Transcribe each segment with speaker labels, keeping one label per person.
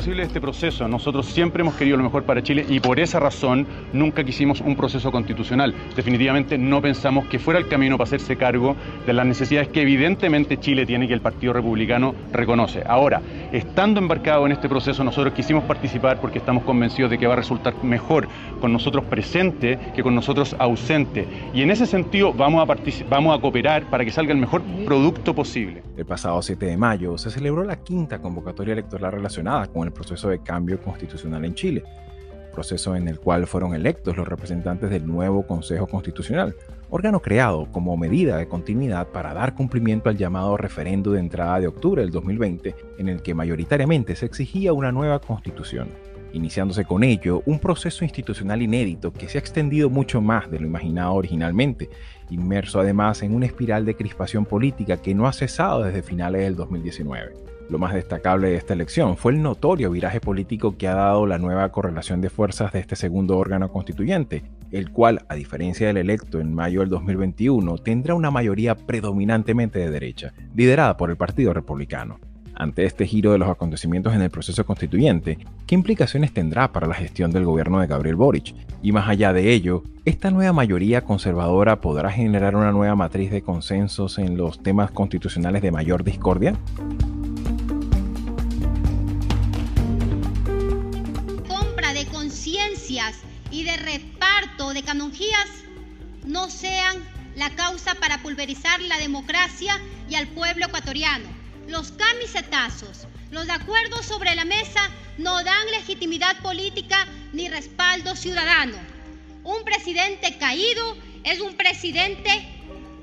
Speaker 1: Posible este proceso. Nosotros siempre hemos querido lo mejor para Chile y por esa razón nunca quisimos un proceso constitucional. Definitivamente no pensamos que fuera el camino para hacerse cargo de las necesidades que evidentemente Chile tiene y que el Partido Republicano reconoce. Ahora, estando embarcado en este proceso, nosotros quisimos participar porque estamos convencidos de que va a resultar mejor con nosotros presente que con nosotros ausente. Y en ese sentido vamos a, vamos a cooperar para que salga el mejor producto posible.
Speaker 2: El pasado 7 de mayo se celebró la quinta convocatoria electoral relacionada con el proceso de cambio constitucional en Chile, proceso en el cual fueron electos los representantes del nuevo Consejo Constitucional, órgano creado como medida de continuidad para dar cumplimiento al llamado referendo de entrada de octubre del 2020, en el que mayoritariamente se exigía una nueva constitución, iniciándose con ello un proceso institucional inédito que se ha extendido mucho más de lo imaginado originalmente, inmerso además en una espiral de crispación política que no ha cesado desde finales del 2019. Lo más destacable de esta elección fue el notorio viraje político que ha dado la nueva correlación de fuerzas de este segundo órgano constituyente, el cual, a diferencia del electo en mayo del 2021, tendrá una mayoría predominantemente de derecha, liderada por el Partido Republicano. Ante este giro de los acontecimientos en el proceso constituyente, ¿qué implicaciones tendrá para la gestión del gobierno de Gabriel Boric? Y más allá de ello, ¿esta nueva mayoría conservadora podrá generar una nueva matriz de consensos en los temas constitucionales de mayor discordia?
Speaker 3: Y de reparto de canonjías no sean la causa para pulverizar la democracia y al pueblo ecuatoriano. Los camisetazos, los acuerdos sobre la mesa no dan legitimidad política ni respaldo ciudadano. Un presidente caído es un presidente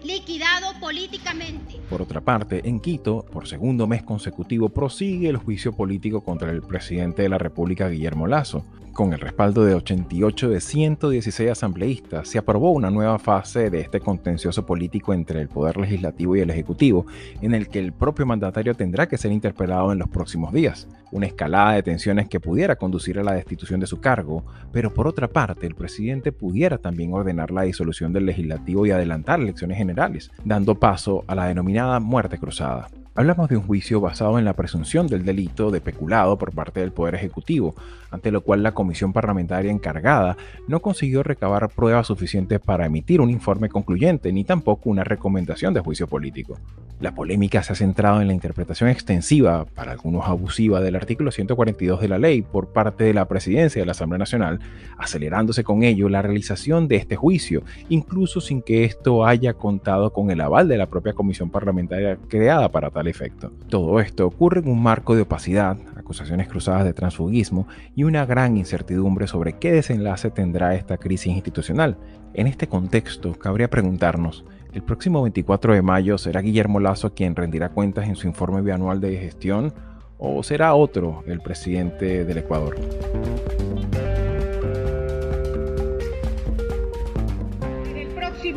Speaker 3: liquidado políticamente.
Speaker 2: Por otra parte, en Quito, por segundo mes consecutivo, prosigue el juicio político contra el presidente de la República, Guillermo Lazo. Con el respaldo de 88 de 116 asambleístas, se aprobó una nueva fase de este contencioso político entre el Poder Legislativo y el Ejecutivo, en el que el propio mandatario tendrá que ser interpelado en los próximos días. Una escalada de tensiones que pudiera conducir a la destitución de su cargo, pero por otra parte, el presidente pudiera también ordenar la disolución del Legislativo y adelantar elecciones generales, dando paso a la denominada muerte cruzada. Hablamos de un juicio basado en la presunción del delito de peculado por parte del Poder Ejecutivo, ante lo cual la comisión parlamentaria encargada no consiguió recabar pruebas suficientes para emitir un informe concluyente ni tampoco una recomendación de juicio político. La polémica se ha centrado en la interpretación extensiva, para algunos abusiva, del artículo 142 de la ley por parte de la presidencia de la Asamblea Nacional, acelerándose con ello la realización de este juicio, incluso sin que esto haya contado con el aval de la propia comisión parlamentaria creada para tal efecto. Todo esto ocurre en un marco de opacidad, acusaciones cruzadas de transfugismo y una gran incertidumbre sobre qué desenlace tendrá esta crisis institucional. En este contexto, cabría preguntarnos, ¿el próximo 24 de mayo será Guillermo Lazo quien rendirá cuentas en su informe bianual de gestión o será otro el presidente del Ecuador?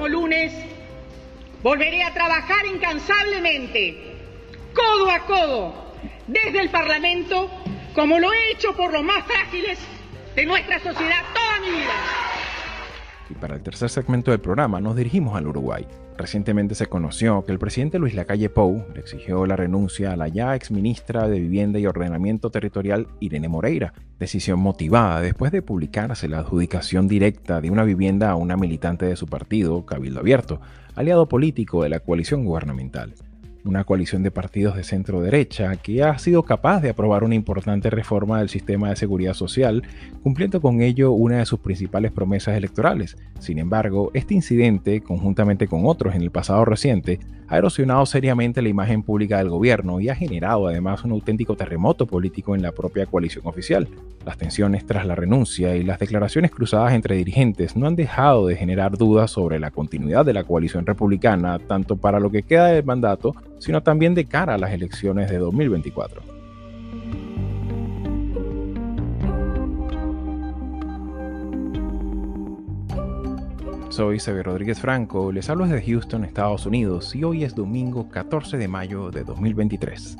Speaker 4: Lunes volveré a trabajar incansablemente codo a codo desde el Parlamento, como lo he hecho por los más frágiles de nuestra sociedad toda mi vida.
Speaker 2: Y para el tercer segmento del programa nos dirigimos al Uruguay. Recientemente se conoció que el presidente Luis Lacalle Pou le exigió la renuncia a la ya ex ministra de Vivienda y Ordenamiento Territorial Irene Moreira, decisión motivada después de publicarse la adjudicación directa de una vivienda a una militante de su partido, Cabildo Abierto, aliado político de la coalición gubernamental una coalición de partidos de centro derecha que ha sido capaz de aprobar una importante reforma del sistema de seguridad social, cumpliendo con ello una de sus principales promesas electorales. Sin embargo, este incidente, conjuntamente con otros en el pasado reciente, ha erosionado seriamente la imagen pública del gobierno y ha generado además un auténtico terremoto político en la propia coalición oficial. Las tensiones tras la renuncia y las declaraciones cruzadas entre dirigentes no han dejado de generar dudas sobre la continuidad de la coalición republicana, tanto para lo que queda del mandato sino también de cara a las elecciones de 2024. Soy Xavier Rodríguez Franco, les hablo desde Houston, Estados Unidos, y hoy es domingo 14 de mayo de 2023.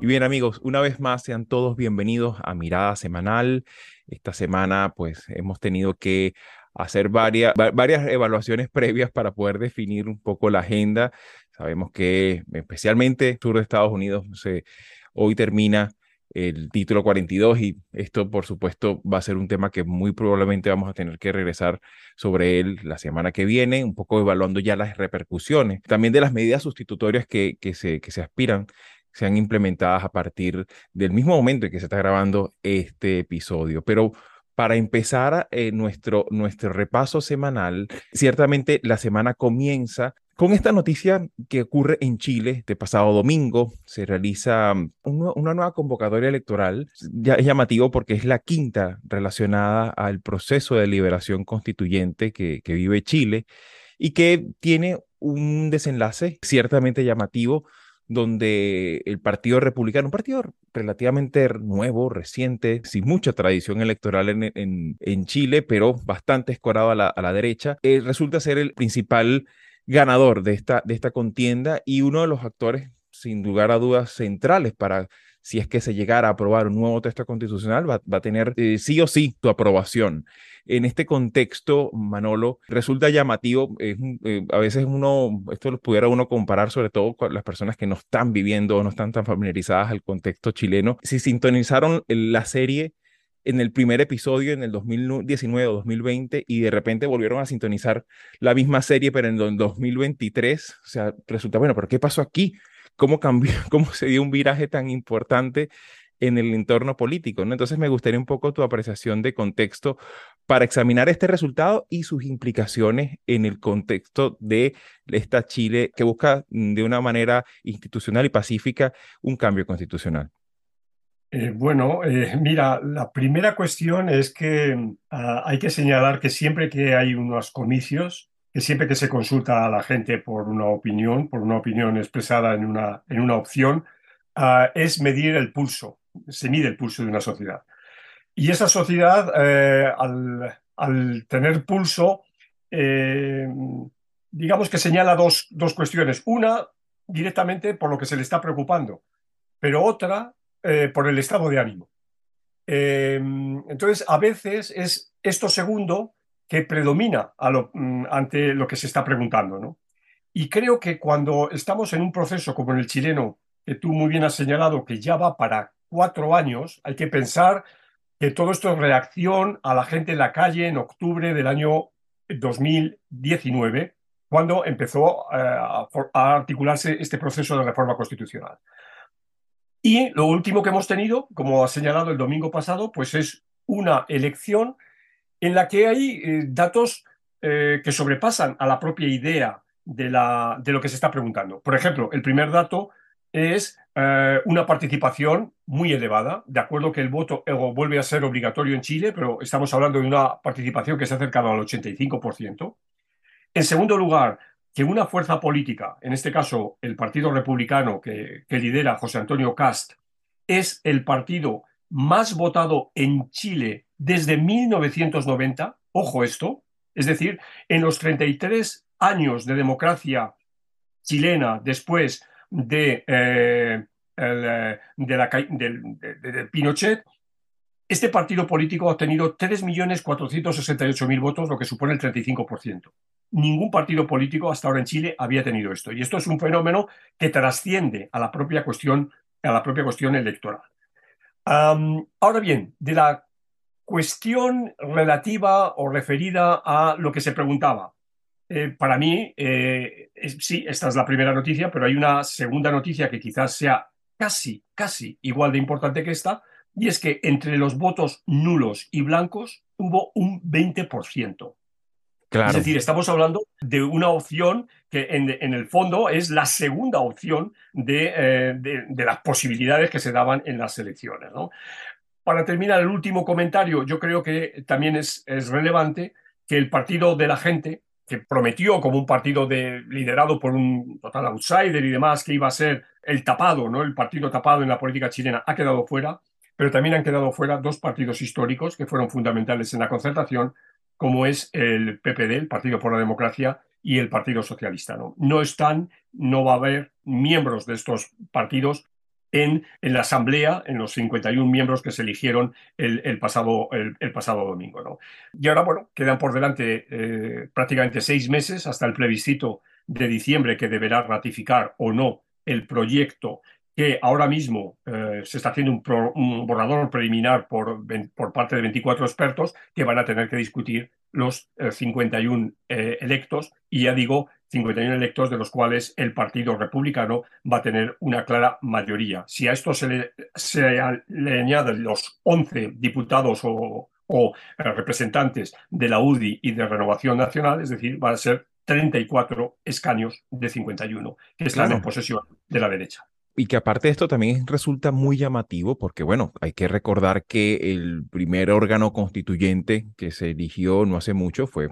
Speaker 2: Y bien amigos, una vez más sean todos bienvenidos a Mirada Semanal. Esta semana pues hemos tenido que hacer varias, varias evaluaciones previas para poder definir un poco la agenda. Sabemos que especialmente sur de Estados Unidos se, hoy termina el título 42 y esto por supuesto va a ser un tema que muy probablemente vamos a tener que regresar sobre él la semana que viene, un poco evaluando ya las repercusiones, también de las medidas sustitutorias que, que, se, que se aspiran sean implementadas a partir del mismo momento en que se está grabando este episodio. Pero para empezar eh, nuestro, nuestro repaso semanal, ciertamente la semana comienza con esta noticia que ocurre en Chile este pasado domingo. Se realiza mm, una, nueva convocatoria electoral. Ya es llamativo porque es la quinta relacionada al proceso de liberación constituyente que, vive Chile y que tiene un desenlace ciertamente llamativo donde el Partido Republicano, un partido relativamente nuevo, reciente, sin mucha tradición electoral en, en, Chile, pero bastante escorado a la, a la derecha, eh, resulta ser el principal ganador de esta, de esta contienda y uno de los actores, sin lugar a dudas, centrales para si es que se llegara a aprobar un nuevo texto constitucional, va, a tener eh, sí o sí tu aprobación. En este contexto, Manolo, resulta llamativo, eh, a veces uno, esto lo pudiera uno comparar sobre todo con las personas que no están viviendo o no están tan familiarizadas al contexto chileno, si sintonizaron la serie en el primer episodio en el 2019 o 2020 y de repente volvieron a sintonizar la misma serie pero en el 2023, o sea, resulta, bueno, pero ¿qué pasó aquí? cómo cambió, cómo se dio un viraje tan importante en el entorno político, ¿no? Entonces me gustaría un poco tu apreciación de contexto para examinar este resultado y sus implicaciones en el contexto de esta Chile que busca mm, de una manera institucional y pacífica un cambio constitucional.
Speaker 5: Eh, bueno, eh, mira, la primera cuestión es que ah, hay que señalar que siempre que hay unos comicios, que siempre que se consulta a la gente por una opinión, por una opinión expresada en una, en una opción, ah, es medir el pulso, se mide el pulso de una sociedad. Y esa sociedad, eh, al, tener pulso, digamos que señala dos, dos, cuestiones. Una, directamente por lo que se le está preocupando, pero otra, eh, por el estado de ánimo. entonces, a veces es esto segundo que predomina mm, ante lo que se está preguntando. ¿no? Y creo que cuando estamos en un proceso como en el chileno, que tú muy bien has señalado que ya va para cuatro años, hay que pensar que todo esto es reacción a la gente en la calle en octubre del año 2019, cuando empezó eh, a articularse este proceso de reforma constitucional. Y lo último que hemos tenido, como ha señalado el domingo pasado, pues es una elección en la que hay eh, datos eh, que sobrepasan a la propia idea de, la, de, lo que se está preguntando. Por ejemplo, el primer dato es eh, una participación muy elevada, de acuerdo que el voto vuelve a ser obligatorio en Chile, pero estamos hablando de una participación que se ha acercado al 85%. En segundo lugar, que una fuerza política, en este caso el Partido Republicano que, lidera José Antonio Cast, es el partido más votado en Chile desde 1990, ojo esto, es decir, en los 33 años de democracia chilena después de, eh, eh, de, Pinochet, este partido político ha obtenido 3.468.000 votos, lo que supone el 35%. Ningún partido político hasta ahora en Chile había tenido esto. Y esto es un fenómeno que trasciende a la propia cuestión, a la propia cuestión electoral ahora bien, de la cuestión relativa o referida a lo que se preguntaba. Eh, para mí, eh, sí, esta es la primera noticia, pero hay una segunda noticia que quizás sea casi, casi igual de importante que esta, y es que entre los votos nulos y blancos hubo un 20%. Es decir, estamos hablando de una opción que en, el fondo es la segunda opción eh, de, las posibilidades que se daban en las elecciones. Para terminar, el último comentario, yo creo que también es, es relevante que el Partido de la Gente, que prometió como un partido de, liderado por un total outsider y demás, que iba a ser el tapado, ¿no? el partido tapado en la política chilena, ha quedado fuera, pero también han quedado fuera dos partidos históricos que fueron fundamentales en la concertación, como es el PPD, el Partido por la Democracia, y el Partido Socialista. No, están, no va a haber miembros de estos partidos en, la Asamblea, en los 51 miembros que se eligieron el, pasado domingo. ¿no? Y ahora, bueno, quedan por delante eh, prácticamente seis meses hasta el plebiscito de diciembre que deberá ratificar o no el proyecto que ahora mismo eh, se está haciendo un, pro, un, borrador preliminar por, por parte de 24 expertos que van a tener que discutir los eh, 51 eh, electos, y ya digo, 51 electos de los cuales el Partido Republicano va a tener una clara mayoría. Si a esto se le, se le añaden los 11 diputados o, o eh, representantes de la UDI y de Renovación Nacional, es decir, va a ser 34 escaños de 51 que están claro. en posesión de la derecha.
Speaker 2: Y que aparte de esto también resulta muy llamativo porque, bueno, hay que recordar que el primer órgano constituyente que se eligió no hace mucho fue,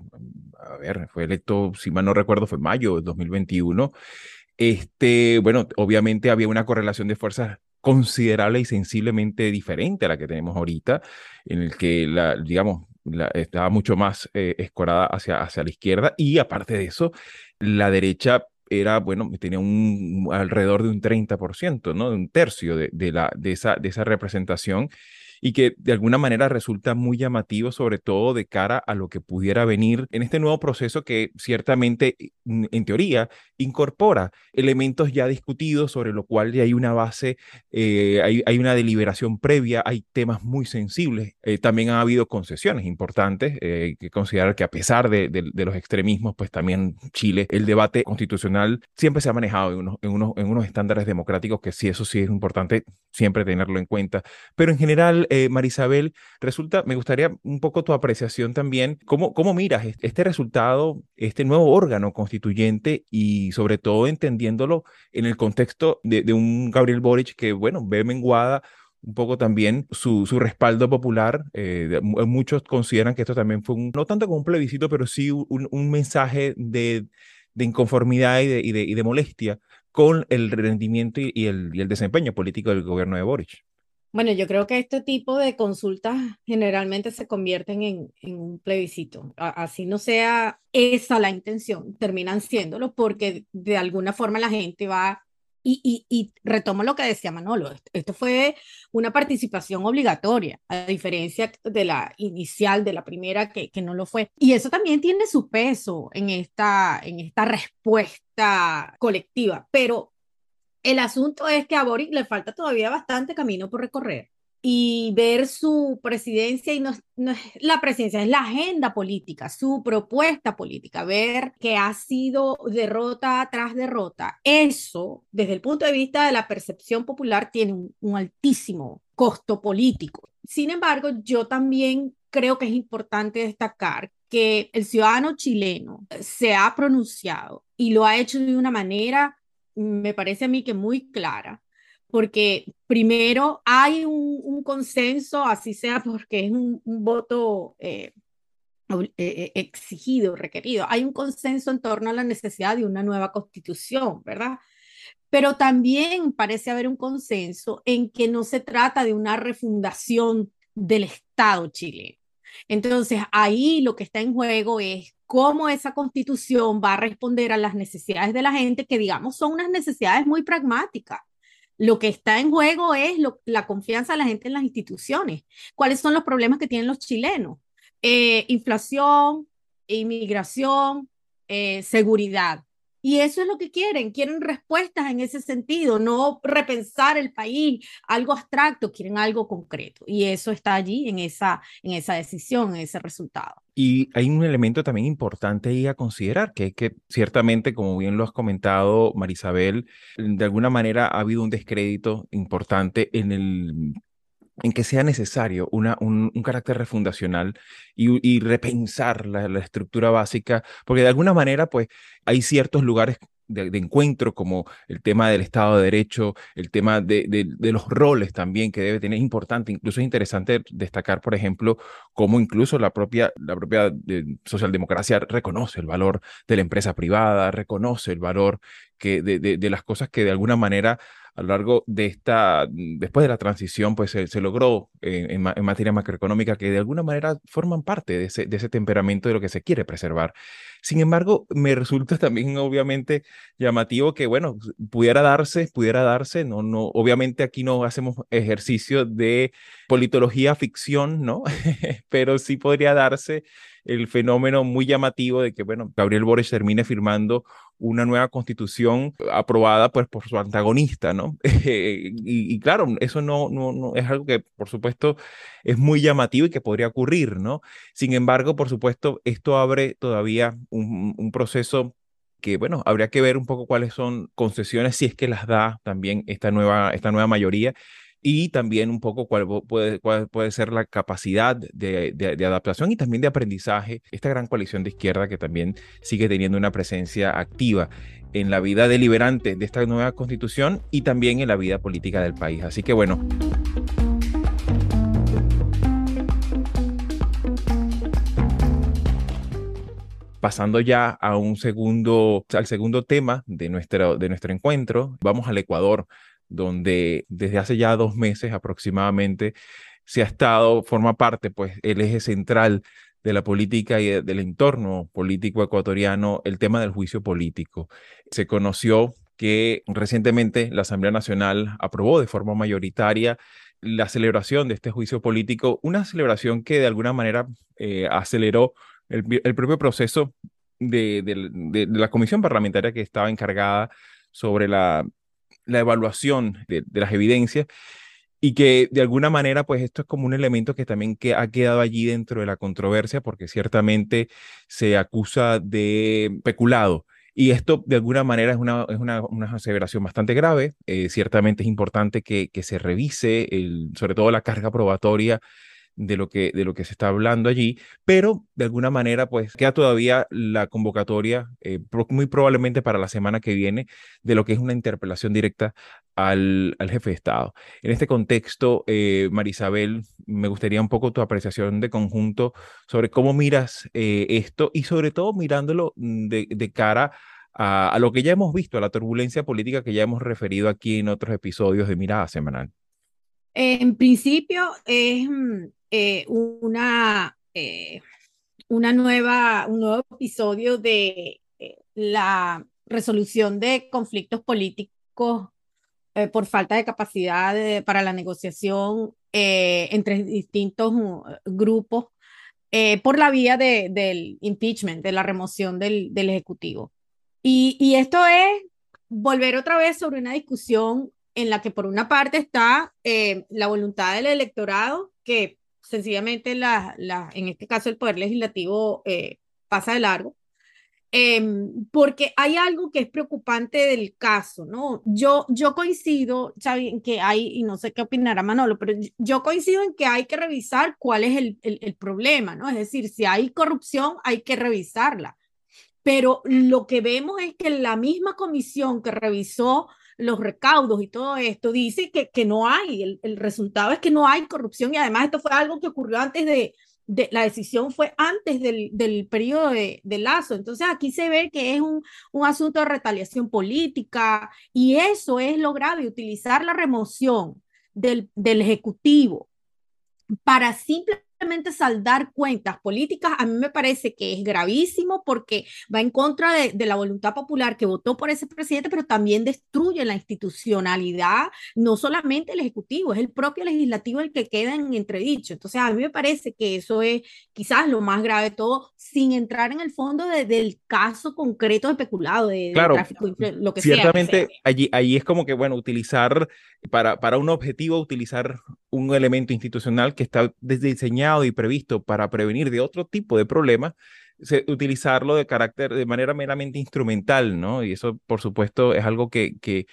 Speaker 2: a ver, fue electo, si mal no recuerdo, fue mayo de 2021. Este, bueno, obviamente había una correlación de fuerzas considerable y sensiblemente diferente a la que tenemos ahorita, en el que, la, digamos, la, estaba mucho más eh, escorada hacia, hacia la izquierda y aparte de eso, la derecha era, bueno, tenía un alrededor de un 30%, ¿no? De un tercio de, de, la, de, esa, de esa representación y que de alguna manera resulta muy llamativo, sobre todo de cara a lo que pudiera venir en este nuevo proceso que ciertamente, mm, en teoría, incorpora elementos ya discutidos sobre lo cual hay una base, eh, hay, hay, una deliberación previa, hay temas muy sensibles. Eh, también ha habido concesiones importantes, eh, hay que considerar que a pesar de, de, de, los extremismos, pues también Chile, el debate constitucional siempre se ha manejado en unos, en unos, en unos estándares democráticos que sí, eso sí es importante siempre tenerlo en cuenta. Pero en general, eh, Marisabel, resulta, me gustaría un poco tu apreciación también, ¿cómo, cómo miras este resultado, este nuevo órgano constituyente y sobre todo entendiéndolo en el contexto de, de un Gabriel Boric que, bueno, ve menguada un poco también su, su respaldo popular. Eh, muchos consideran que esto también fue un, no tanto como un plebiscito, pero sí un, un mensaje de, de inconformidad y de, y, de, y de, molestia con el rendimiento y el, el desempeño político del gobierno de Boric.
Speaker 6: Bueno, yo creo que este tipo de consultas generalmente se convierten en, en un plebiscito. Así no sea esa la intención, terminan siéndolo porque de alguna forma la gente va y, y, y, retomo lo que decía Manolo, esto fue una participación obligatoria, a diferencia de la inicial, de la primera, que, que no lo fue. Y eso también tiene su peso en esta, en esta respuesta colectiva, pero el asunto es que a Boric le falta todavía bastante camino por recorrer y ver su presidencia, y no, no, la presidencia es la agenda política, su propuesta política, ver que ha sido derrota tras derrota. Eso, desde el punto de vista de la percepción popular, tiene un, un altísimo costo político. Sin embargo, yo también creo que es importante destacar que el ciudadano chileno se ha pronunciado y lo ha hecho de una manera me parece a mí que muy clara, porque primero hay un, consenso, así sea porque es un, voto eh, eh, exigido, requerido, hay un consenso en torno a la necesidad de una nueva constitución, ¿verdad? Pero también parece haber un consenso en que no se trata de una refundación del Estado chileno. Entonces, ahí lo que está en juego es cómo esa constitución va a responder a las necesidades de la gente, que digamos son unas necesidades muy pragmáticas. Lo que está en juego es la confianza de la gente en las instituciones. ¿Cuáles son los problemas que tienen los chilenos? Eh, inflación, inmigración, eh, seguridad. Y eso es lo que quieren, quieren respuestas en ese sentido, no repensar el país, algo abstracto, quieren algo concreto. Y eso está allí en esa, en esa decisión, en ese resultado.
Speaker 2: Y hay un elemento también importante ahí a considerar, que es que ciertamente, como bien lo has comentado, Marisabel, de alguna manera ha habido un descrédito importante en el en que sea necesario una, un, un carácter refundacional y, y repensar la, estructura básica, porque de alguna manera, pues, hay ciertos lugares de, encuentro como el tema del Estado de Derecho, el tema de, de, los roles también que debe tener, es importante, incluso es interesante destacar, por ejemplo, cómo incluso la propia, la propia socialdemocracia reconoce el valor de la empresa privada, reconoce el valor que de, las cosas que de alguna manera a lo largo de esta, después de la transición, pues se, logró en, materia macroeconómica que de alguna manera forman parte de ese, de ese temperamento de lo que se quiere preservar. Sin embargo, me resulta también obviamente llamativo que, bueno, pudiera darse, pudiera darse, no, no, obviamente aquí no hacemos ejercicio de politología ficción, ¿no? Pero sí podría darse el fenómeno muy llamativo de que, bueno, Gabriel Boric termine firmando una nueva constitución aprobada pues por su antagonista, ¿no? y, claro, eso no, no, no, es algo que por supuesto es muy llamativo y que podría ocurrir, ¿no? Sin embargo, por supuesto, esto abre todavía un, un proceso que bueno, habría que ver un poco cuáles son concesiones, si es que las da también esta nueva, esta nueva mayoría y también un poco cuál puede, cuál puede ser la capacidad de, de, adaptación y también de aprendizaje, esta gran coalición de izquierda que también sigue teniendo una presencia activa en la vida deliberante de esta nueva constitución y también en la vida política del país. Así que bueno. Pasando ya a un segundo, al segundo tema de nuestro, de nuestro encuentro, vamos al Ecuador donde desde hace ya dos meses aproximadamente se ha estado, forma parte, pues, el eje central de la política y del entorno político ecuatoriano, el tema del juicio político. Se conoció que recientemente la Asamblea Nacional aprobó de forma mayoritaria la celebración de este juicio político, una celebración que de alguna manera eh, aceleró el, propio proceso de, de, la comisión parlamentaria que estaba encargada sobre la la evaluación de, las evidencias y que de alguna manera, pues esto es como un elemento que también que ha quedado allí dentro de la controversia, porque ciertamente se acusa de peculado. Y esto de alguna manera es una, es una, una aseveración bastante grave. Eh, ciertamente es importante que, que se revise, el, sobre todo la carga probatoria de lo que, de lo que se está hablando allí, pero de alguna manera pues queda todavía la convocatoria, eh, muy probablemente para la semana que viene, de lo que es una interpelación directa al, al jefe de Estado. En este contexto, eh, Marisabel, me gustaría un poco tu apreciación de conjunto sobre cómo miras eh, esto y sobre todo mirándolo de, de cara a, a, lo que ya hemos visto, a la turbulencia política que ya hemos referido aquí en otros episodios de Mirada Semanal.
Speaker 6: En principio es mm, eh, una, eh, una nueva, un nuevo episodio de eh, la resolución de conflictos políticos por falta de capacidad para la negociación entre distintos uh, grupos por la vía de, del impeachment, de la remoción del, del Ejecutivo. Y, y esto es volver otra vez sobre una discusión en la que por una parte está la voluntad del electorado, que sencillamente la, la, en este caso el Poder Legislativo eh, pasa de largo, em, porque hay algo que es preocupante del caso, ¿no? Yo, yo coincido, Xavi, en que hay, y no sé qué opinará Manolo, pero yo coincido en que hay que revisar cuál es el, el, el problema, ¿no? Es decir, si hay corrupción, hay que revisarla. Pero lo que vemos es que la misma comisión que revisó los recaudos y todo esto, dice que, que no hay, el, el, resultado es que no hay corrupción y además esto fue algo que ocurrió antes de, de la decisión fue antes del, del periodo de, de, Lazo. Entonces aquí se ve que es un, un asunto de retaliación política y eso es lo grave, utilizar la remoción del, del Ejecutivo para simplemente saldar cuentas políticas, a mí me parece que es gravísimo porque va en contra de, de, la voluntad popular que votó por ese presidente, pero también destruye la institucionalidad, no solamente el Ejecutivo, es el propio legislativo el que queda en entredicho. Entonces, a mí me parece que eso es quizás lo más grave de todo, sin entrar en el fondo de, del caso concreto de peculado, de,
Speaker 2: claro,
Speaker 6: de tráfico, lo que
Speaker 2: ciertamente
Speaker 6: sea.
Speaker 2: Sea. Allí, allí es como que, bueno, utilizar para, para un objetivo, utilizar un elemento institucional que está diseñado y previsto para prevenir de otro tipo de problemas, utilizarlo de carácter, de manera meramente instrumental, ¿no? Y eso, por supuesto, es algo que, que,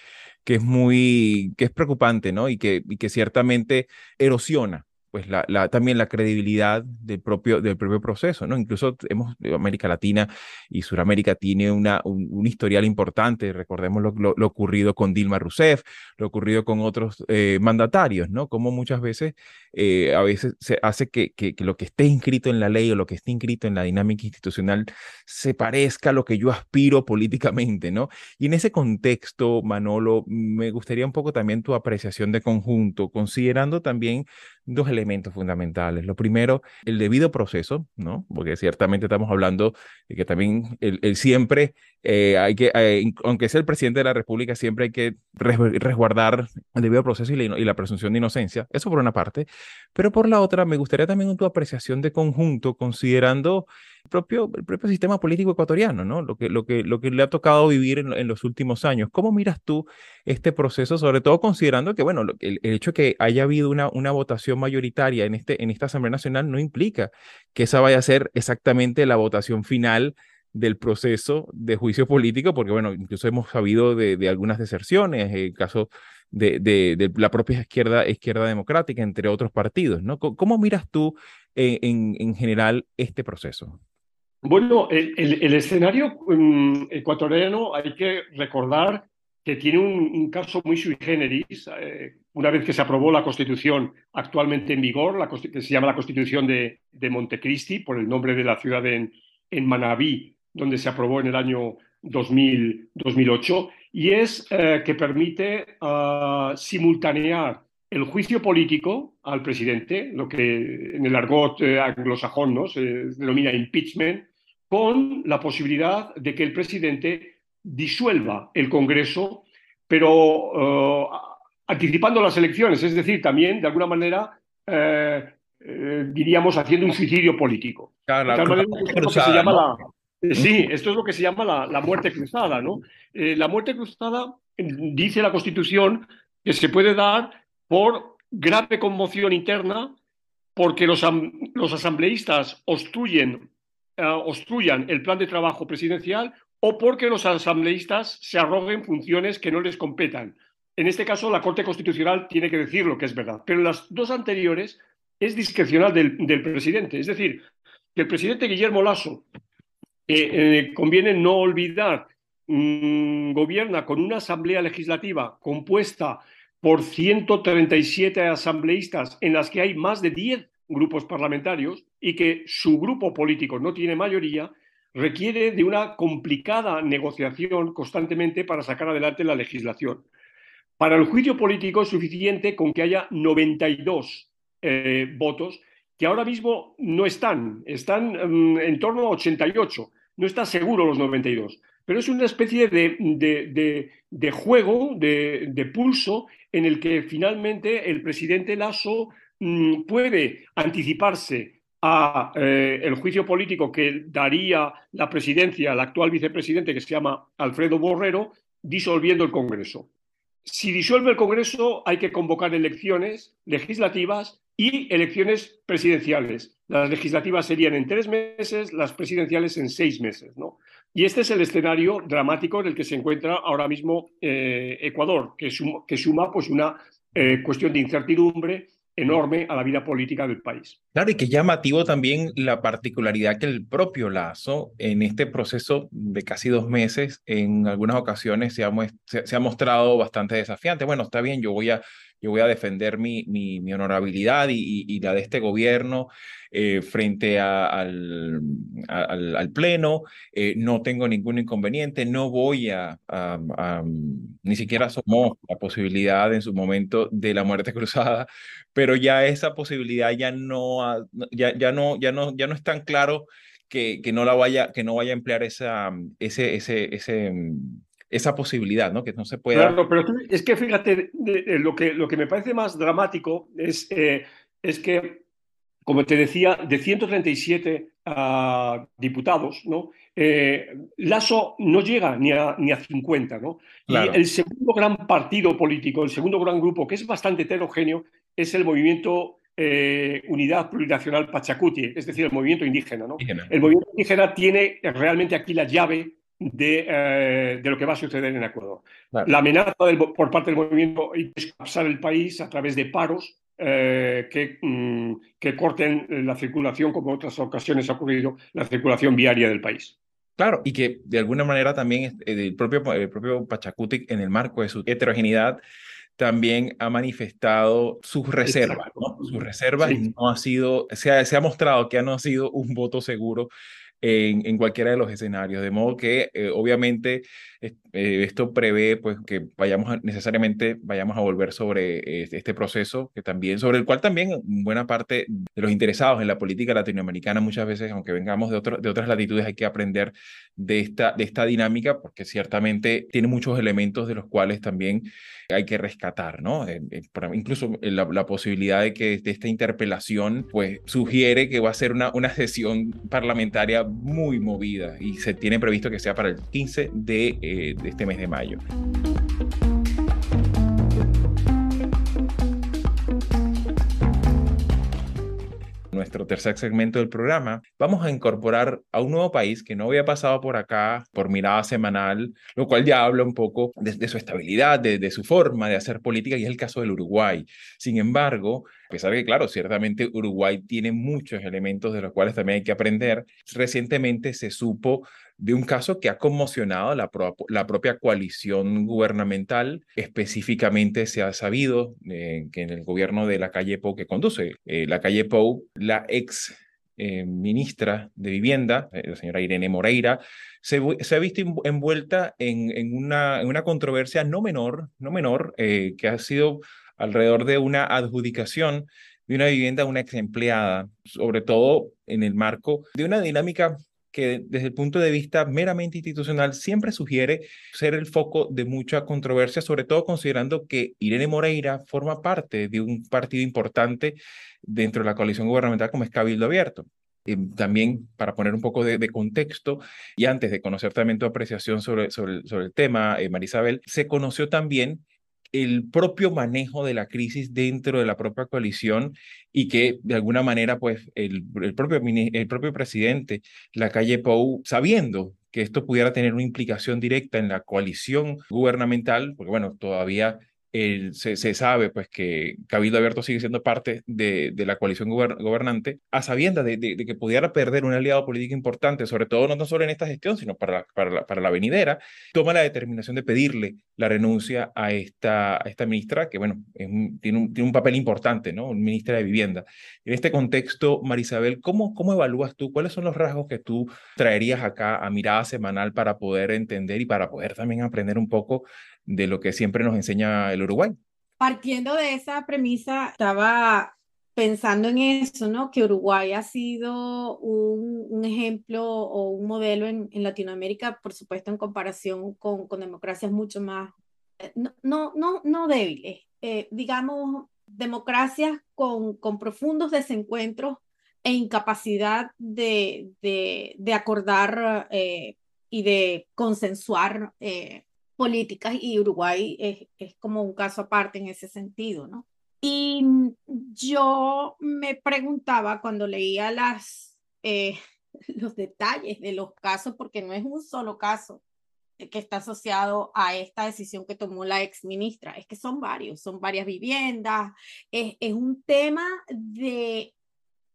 Speaker 2: que es muy, que es preocupante, ¿no? Y que, y que ciertamente erosiona pues la, también la credibilidad del propio, del propio proceso, ¿no? Incluso hemos, América Latina y Sudamérica tiene una, un, historial importante, recordemos lo, lo, ocurrido con Dilma Rousseff, lo ocurrido con otros eh, mandatarios, ¿no? Como muchas veces, eh, a veces se hace que, que, que, lo que esté inscrito en la ley o lo que esté inscrito en la dinámica institucional se parezca a lo que yo aspiro políticamente, ¿no? Y en ese contexto, Manolo, me gustaría un poco también tu apreciación de conjunto, considerando también dos elementos fundamentales. Lo primero, el debido proceso, ¿no? Porque ciertamente estamos hablando de que también el, siempre eh, hay que, eh, aunque sea el presidente de la República, siempre hay que resguardar el debido proceso y la, y la, presunción de inocencia. Eso por una parte. Pero por la otra, me gustaría también tu apreciación de conjunto, considerando el propio, el propio sistema político ecuatoriano, ¿no? Lo que, lo que, lo que le ha tocado vivir en, los últimos años. ¿Cómo miras tú este proceso, sobre todo considerando que, bueno, el, hecho de que haya habido una, votación mayoritaria en, este, en esta Asamblea Nacional no implica que esa vaya a ser exactamente la votación final del proceso de juicio político, porque bueno, incluso hemos sabido de, algunas deserciones, el caso de, la propia izquierda, izquierda democrática, entre otros partidos, ¿no? ¿Cómo, miras tú en, en, general este proceso?
Speaker 5: Bueno, el, el, escenario mm, ecuatoriano hay que recordar que tiene un, caso muy sui generis. Eh, una vez que se aprobó la Constitución actualmente en vigor, la, que se llama la Constitución de, Montecristi, por el nombre de la ciudad en, en Manabí, donde se aprobó en el año 2000, 2008, y es eh, que permite uh, simultanear el juicio político al presidente, lo que en el argot eh, anglosajón ¿no? se denomina impeachment, con la posibilidad de que el presidente disuelva el Congreso, pero uh, anticipando las elecciones, es decir, también de alguna manera, eh, eh, diríamos, haciendo un suicidio político. sí, esto es lo que se llama la, muerte cruzada. ¿no? Eh, la muerte cruzada, dice la Constitución, que se puede dar por grave conmoción interna, porque los, los asambleístas obstruyen, obstruyan el plan de trabajo presidencial o porque los asambleístas se arroguen funciones que no les competan. En este caso, la Corte Constitucional tiene que decir lo que es verdad, pero las dos anteriores es discrecional del, presidente. Es decir, que el presidente Guillermo Lasso, eh, eh, conviene no olvidar, mm, gobierna con una asamblea legislativa compuesta por 137 asambleístas en las que hay más de 10 grupos parlamentarios y que su grupo político no tiene mayoría, requiere de una complicada negociación constantemente para sacar adelante la legislación. Para el juicio político es suficiente con que haya 92 eh, votos, que ahora mismo no están, están mm, en torno a 88, no está seguro los 92, pero es una especie de, de, juego, de, pulso, en el que finalmente el presidente Lasso mm, puede anticiparse a eh, el juicio político que daría la presidencia al actual vicepresidente que se llama Alfredo Borrero, disolviendo el Congreso. Si disuelve el Congreso, hay que convocar elecciones legislativas y elecciones presidenciales. Las legislativas serían en tres meses, las presidenciales en seis meses. ¿no? Y este es el escenario dramático en el que se encuentra ahora mismo eh, Ecuador, que suma, que suma pues, una eh, cuestión de incertidumbre enorme a la vida política del país.
Speaker 2: Claro, y que llamativo también la particularidad que el propio Lazo en este proceso de casi dos meses, en algunas ocasiones se ha, se ha mostrado bastante desafiante. Bueno, está bien, yo voy a yo voy a defender mi, mi, honorabilidad y, la de este gobierno eh, frente al, al, Pleno, eh, no tengo ningún inconveniente, no voy a, ni siquiera asomó la posibilidad en su momento de la muerte cruzada, pero ya esa posibilidad ya no, ya, ya no, ya no, ya no es tan claro que, que no la vaya, que no vaya a emplear esa, ese, ese esa posibilidad, ¿no? Que no se pueda...
Speaker 5: Claro, pero es que fíjate, lo, que, lo que me parece más dramático es, eh, es que, como te decía, de 137 ah, diputados, ¿no? Eh, Lasso no llega ni a, ni a 50, ¿no? Y el segundo gran partido político, el segundo gran grupo, que es bastante heterogéneo, es el movimiento eh, Unidad Plurinacional Pachacuti, es decir, el movimiento indígena. ¿no? El movimiento indígena tiene realmente aquí la llave eh, de, lo que va a suceder en Ecuador. La amenaza por parte del movimiento es pasar el país a través de paros eh, que, mm, que corten la circulación, como en otras ocasiones ha ocurrido, la circulación viaria del país.
Speaker 2: Claro, y que de alguna manera también el propio, el propio Pachacutic, en el marco de su heterogeneidad, también ha manifestado sus reservas, ¿no? Sus reservas no ha sido, se ha, se ha mostrado que no ha sido un voto seguro en, en, cualquiera de los escenarios. De modo que, eh, obviamente, esto prevé pues, que vayamos necesariamente vayamos a volver sobre este proceso, que también, sobre el cual también buena parte de los interesados en la política latinoamericana muchas veces, aunque vengamos de, de otras latitudes, hay que aprender de esta, de esta dinámica, porque ciertamente tiene muchos elementos de los cuales también hay que rescatar, ¿no? incluso la, la, posibilidad de que de esta interpelación, pues sugiere que va a ser una, una sesión parlamentaria muy movida y se tiene previsto que sea para el 15 de eh, de este mes de mayo. nuestro tercer segmento del programa, vamos a incorporar a un nuevo país que no había pasado por acá por mirada semanal, lo cual ya habla un poco de, su estabilidad, de, de, su forma de hacer política, y es el caso del Uruguay. Sin embargo, a pesar de que, claro, ciertamente Uruguay tiene muchos elementos de los cuales también hay que aprender, recientemente se supo de un caso que ha conmocionado la, la propia coalición gubernamental. Específicamente se ha sabido eh, que en el gobierno de la calle Pou que conduce eh, la calle Pou, la ex eh, ministra de Vivienda, la señora Irene Moreira, se, se ha visto envuelta en, en, una, en, una, controversia no menor, no menor que ha sido alrededor de una adjudicación de una vivienda a una ex empleada, sobre todo en el marco de una dinámica que desde el punto de vista meramente institucional siempre sugiere ser el foco de mucha controversia, sobre todo considerando que Irene Moreira forma parte de un partido importante dentro de la coalición gubernamental como es Cabildo Abierto. también para poner un poco de, contexto y antes de conocer también tu apreciación sobre, sobre, sobre el tema, eh, Marisabel, se conoció también el propio manejo de la crisis dentro de la propia coalición y que de alguna manera pues el, propio, el propio presidente, la calle Pou, sabiendo que esto pudiera tener una implicación directa en la coalición gubernamental, porque bueno, todavía se, sabe pues que Cabildo Abierto sigue siendo parte de, de la coalición gobernante, a sabiendas de, de, que pudiera perder un aliado político importante, sobre todo no, solo en esta gestión, sino para la, para, para la venidera, toma la determinación de pedirle la renuncia a esta, esta ministra, que bueno, tiene, un, tiene un papel importante, ¿no? Ministra de Vivienda. En este contexto, Marisabel, ¿cómo, ¿cómo evalúas tú? ¿Cuáles son los rasgos que tú traerías acá a mirada semanal para poder entender y para poder también aprender un poco de lo que siempre nos enseña el Uruguay.
Speaker 6: Partiendo de esa premisa, estaba pensando en eso, ¿no? Que Uruguay ha sido un, un ejemplo o un modelo en, en, Latinoamérica, por supuesto, en comparación con, con democracias mucho más, eh, no, no, no, no débiles, eh, digamos, democracias con, con profundos desencuentros e incapacidad de, de, de acordar eh, y de consensuar eh, políticas y Uruguay es, es como un caso aparte en ese sentido, ¿no? Y yo me preguntaba cuando leía las, eh, los detalles de los casos, porque no es un solo caso que está asociado a esta decisión que tomó la ex ministra, es que son varios, son varias viviendas, es, es un tema de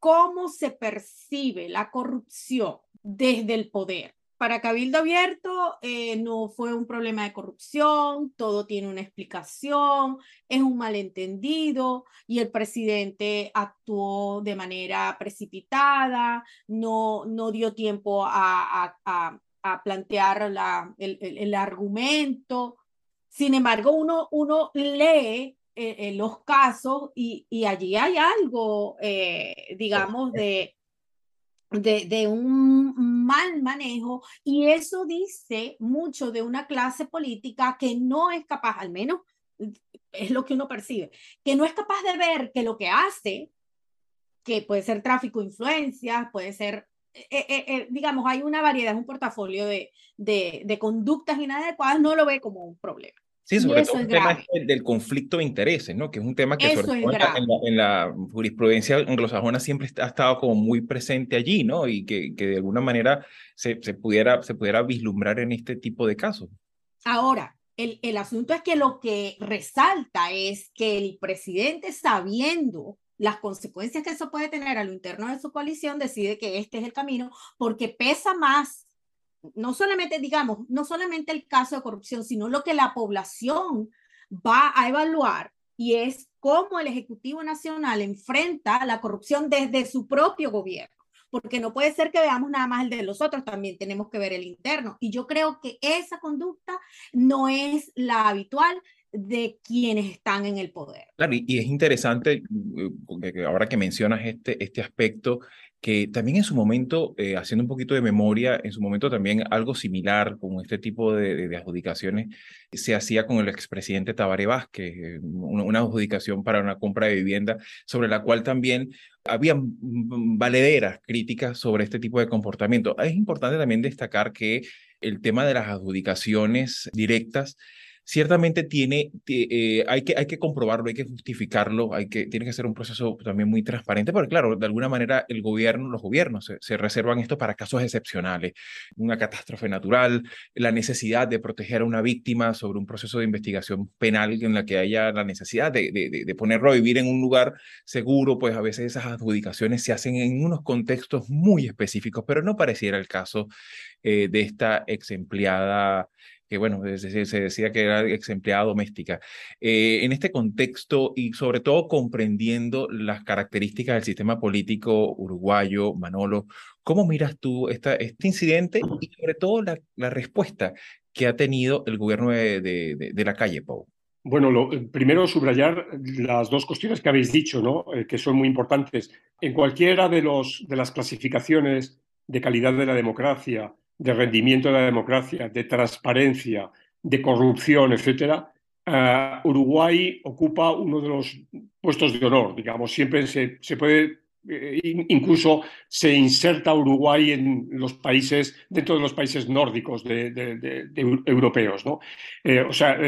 Speaker 6: cómo se percibe la corrupción desde el poder para Cabildo Abierto eh, no fue un problema de corrupción, todo tiene una explicación, es un malentendido y el presidente actuó de manera precipitada, no, no dio tiempo a, a, a plantear la, el, el, argumento. Sin embargo, uno, uno lee eh, los casos y, y, allí hay algo, eh, digamos, de, de, un mal manejo y eso dice mucho de una clase política que no es capaz, al menos es lo que uno percibe, que no es capaz de ver que lo que hace, que puede ser tráfico de influencias, puede ser, eh, eh, eh, digamos, hay una variedad, un portafolio de, de, de conductas inadecuadas, no lo ve como un problema.
Speaker 2: Sí, sobre todo el tema del conflicto de intereses, ¿no? Que es un tema que sobre todo en, la, en, la, jurisprudencia anglosajona siempre ha estado como muy presente allí, ¿no? Y que, que de alguna manera se, se, pudiera, se pudiera vislumbrar en este tipo de casos.
Speaker 6: Ahora, El, el asunto es que lo que resalta es que el presidente, sabiendo las consecuencias que eso puede tener a lo interno de su coalición, decide que este es el camino porque pesa más, no solamente, digamos, no solamente el caso de corrupción, sino lo que la población va a evaluar y es cómo el Ejecutivo Nacional enfrenta la corrupción desde su propio gobierno porque no puede ser que veamos nada más el de los otros, también tenemos que ver el interno. Y yo creo que esa conducta no es la habitual de quienes están en el poder.
Speaker 2: Claro, y, es interesante, eh, ahora que mencionas este, este aspecto, que también en su momento, eh, haciendo un poquito de memoria, en su momento también algo similar con este tipo de, adjudicaciones se hacía con el expresidente Tabaré Vázquez, eh, una, adjudicación para una compra de vivienda, sobre la cual también había valederas críticas sobre este tipo de comportamiento. Es importante también destacar que el tema de las adjudicaciones directas ciertamente tiene, eh, hay, que, hay que comprobarlo, hay que justificarlo, hay que, tiene que ser un proceso también muy transparente, porque claro, de alguna manera el gobierno, los gobiernos se, reservan esto para casos excepcionales, una catástrofe natural, la necesidad de proteger a una víctima sobre un proceso de investigación penal en la que haya la necesidad de, de, ponerlo a vivir en un lugar seguro, pues a veces esas adjudicaciones se hacen en unos contextos muy específicos, pero no pareciera el caso eh, de esta ex empleada que bueno, se, decía que era ex empleada doméstica. Eh, en este contexto y sobre todo comprendiendo las características del sistema político uruguayo, Manolo, ¿cómo miras tú esta, este incidente y sobre todo la, la respuesta que ha tenido el gobierno de, de, la calle, Pau?
Speaker 5: Bueno, lo, eh, primero subrayar las dos cuestiones que habéis dicho, ¿no? Eh, que son muy importantes. En cualquiera de, los, de las clasificaciones de calidad de la democracia, de rendimiento de la democracia, de transparencia, de corrupción, etcétera, eh, Uruguay ocupa uno de los puestos de honor, digamos, siempre se, se puede, eh, incluso se inserta Uruguay en los países, dentro de los países nórdicos de, europeos, ¿no? Eh, o sea,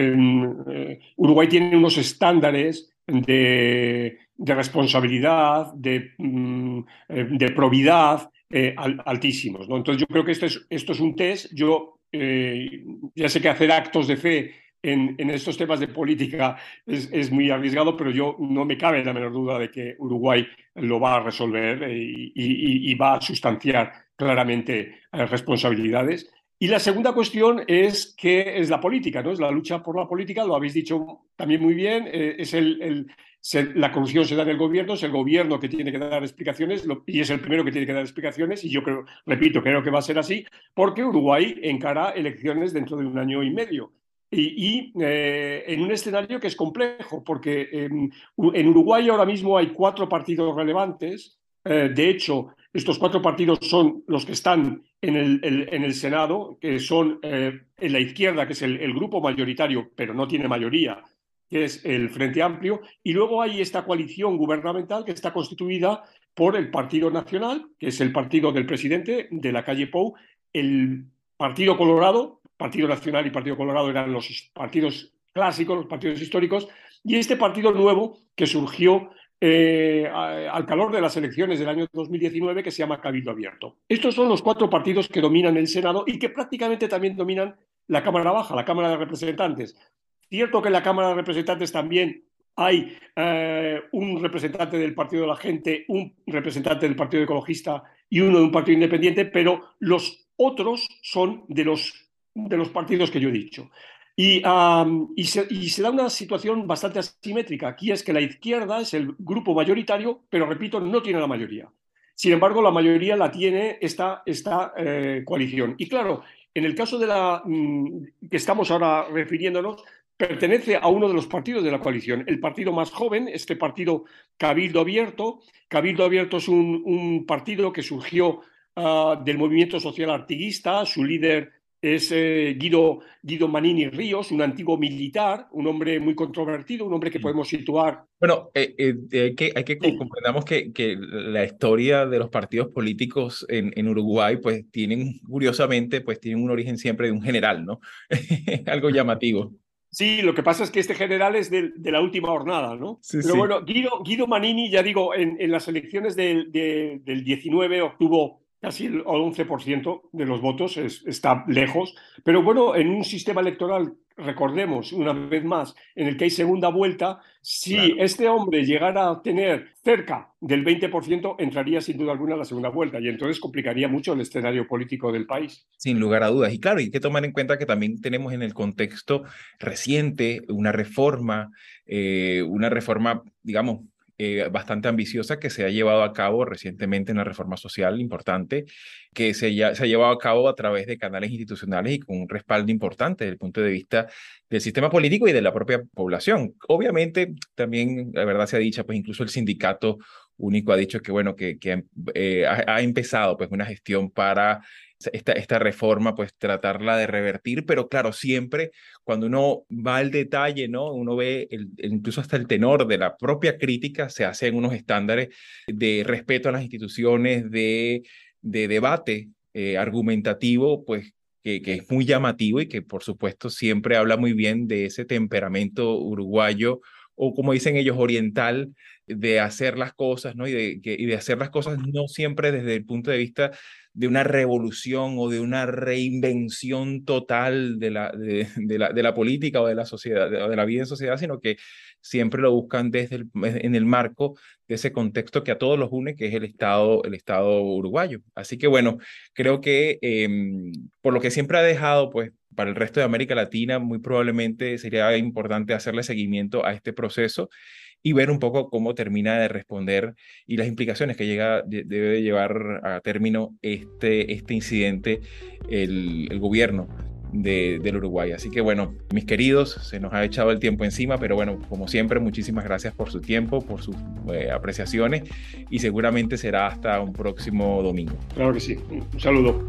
Speaker 5: Uruguay tiene unos estándares de, responsabilidad, de, mm, de probidad, eh, altísimos. ¿no? Entonces yo creo que esto es, esto es un test. Yo eh, ya sé que hacer actos de fe en, estos temas de política es, es, muy arriesgado, pero yo no me cabe la menor duda de que Uruguay lo va a resolver eh, y, y, va a sustanciar claramente responsabilidades. Y la segunda cuestión es qué es la política, ¿no? Es la lucha por la política, lo habéis dicho también muy bien, es el, la corrupción se da en el gobierno, es el gobierno que tiene que dar explicaciones y es el primero que tiene que dar explicaciones y yo creo, repito, creo que va a ser así porque Uruguay encara elecciones dentro de un año y medio. Y, eh, en un escenario que es complejo, porque en, Uruguay ahora mismo hay cuatro partidos relevantes. Eh, de hecho, estos cuatro partidos son los que están en el, en el Senado, que son eh, en la izquierda, que es el, grupo mayoritario, pero no tiene mayoría, que es el Frente Amplio, y luego hay esta coalición gubernamental que está constituida por el Partido Nacional, que es el partido del presidente de la calle Pou, el Partido Colorado, Partido Nacional y Partido Colorado eran los partidos clásicos, los partidos históricos, y este partido nuevo que surgió eh, al calor de las elecciones del año 2019 que se llama Cabildo Abierto. Estos son los cuatro partidos que dominan el Senado y que prácticamente también dominan la Cámara Baja, la Cámara de Representantes. Cierto que en la Cámara de Representantes también hay eh, un representante del Partido de la Gente, un representante del Partido Ecologista y uno de un partido independiente, pero los otros son de los, de los partidos que yo he dicho. Y, se, da una situación bastante asimétrica. Aquí es que la izquierda es el grupo mayoritario, pero repito, no tiene la mayoría. Sin embargo, la mayoría la tiene esta, eh, coalición. Y claro, en el caso de la mm, que estamos ahora refiriéndonos, pertenece a uno de los partidos de la coalición, el partido más joven, este partido Cabildo Abierto. Cabildo Abierto es un, partido que surgió ah, del movimiento social artiguista, su líder es eh, Guido, Guido, Manini Ríos, un antiguo militar, un hombre muy controvertido, un hombre que podemos situar.
Speaker 2: Bueno, eh, eh, hay que, hay que comprendamos que, que, la historia de los partidos políticos en, en, Uruguay, pues tienen, curiosamente, pues tienen un origen siempre de un general, ¿no? Algo llamativo.
Speaker 5: Sí, lo que pasa es que este general es de, la última jornada, ¿no? Pero bueno, Guido, Guido, Manini, ya digo, en, las elecciones del, del 19 obtuvo casi el 11% de los votos, está lejos. Pero bueno, en un sistema electoral, recordemos una vez más, en el que hay segunda vuelta, si este hombre llegara a tener cerca del 20%, entraría sin duda alguna a la segunda vuelta y entonces complicaría mucho el escenario político del país.
Speaker 2: Sin lugar a dudas. Y claro, hay que tomar en cuenta que también tenemos en el contexto reciente una reforma, eh, una reforma, digamos, eh, bastante ambiciosa que se ha llevado a cabo recientemente en la reforma social importante, que se, se ha llevado a cabo a través de canales institucionales y con un respaldo importante desde el punto de vista del sistema político y de la propia población. Obviamente, también, la verdad se ha dicho, pues incluso el sindicato único ha dicho que, bueno, que, que eh, ha, ha, empezado pues una gestión para esta, esta reforma, pues tratarla de revertir, pero claro, siempre cuando uno va al detalle, ¿no? Uno ve incluso hasta el tenor de la propia crítica, se hace en unos estándares de respeto a las instituciones, de, de debate eh, argumentativo, pues que, que, es muy llamativo y que por supuesto siempre habla muy bien de ese temperamento uruguayo o como dicen ellos, oriental, de hacer las cosas, ¿no? Y de, y de hacer las cosas no siempre desde el punto de vista de una revolución o de una reinvención total de la, de, la, de la política o de la sociedad, o de la vida en sociedad, sino que siempre lo buscan desde el, en el marco de ese contexto que a todos los une, que es el Estado, el Estado uruguayo. Así que bueno, creo que em, por lo que siempre ha dejado, pues para el resto de América Latina, muy probablemente sería importante hacerle seguimiento a este proceso y ver un poco cómo termina de responder y las implicaciones que llega, debe llevar a término este, este incidente el, el gobierno de, del Uruguay. Así que bueno, mis queridos, se nos ha echado el tiempo encima, pero bueno, como siempre, muchísimas gracias por su tiempo, por sus eh, apreciaciones y seguramente será hasta un próximo domingo.
Speaker 5: Claro que sí. Un saludo.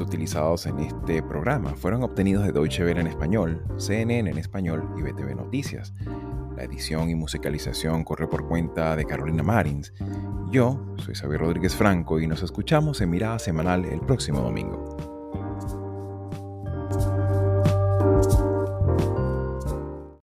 Speaker 2: Utilizados en este programa fueron obtenidos de Deutsche Welle en español, CNN en español y BTV Noticias. La edición y musicalización corre por cuenta de Carolina Marins. Yo soy Xavier Rodríguez Franco y nos escuchamos en Mirada Semanal el próximo domingo.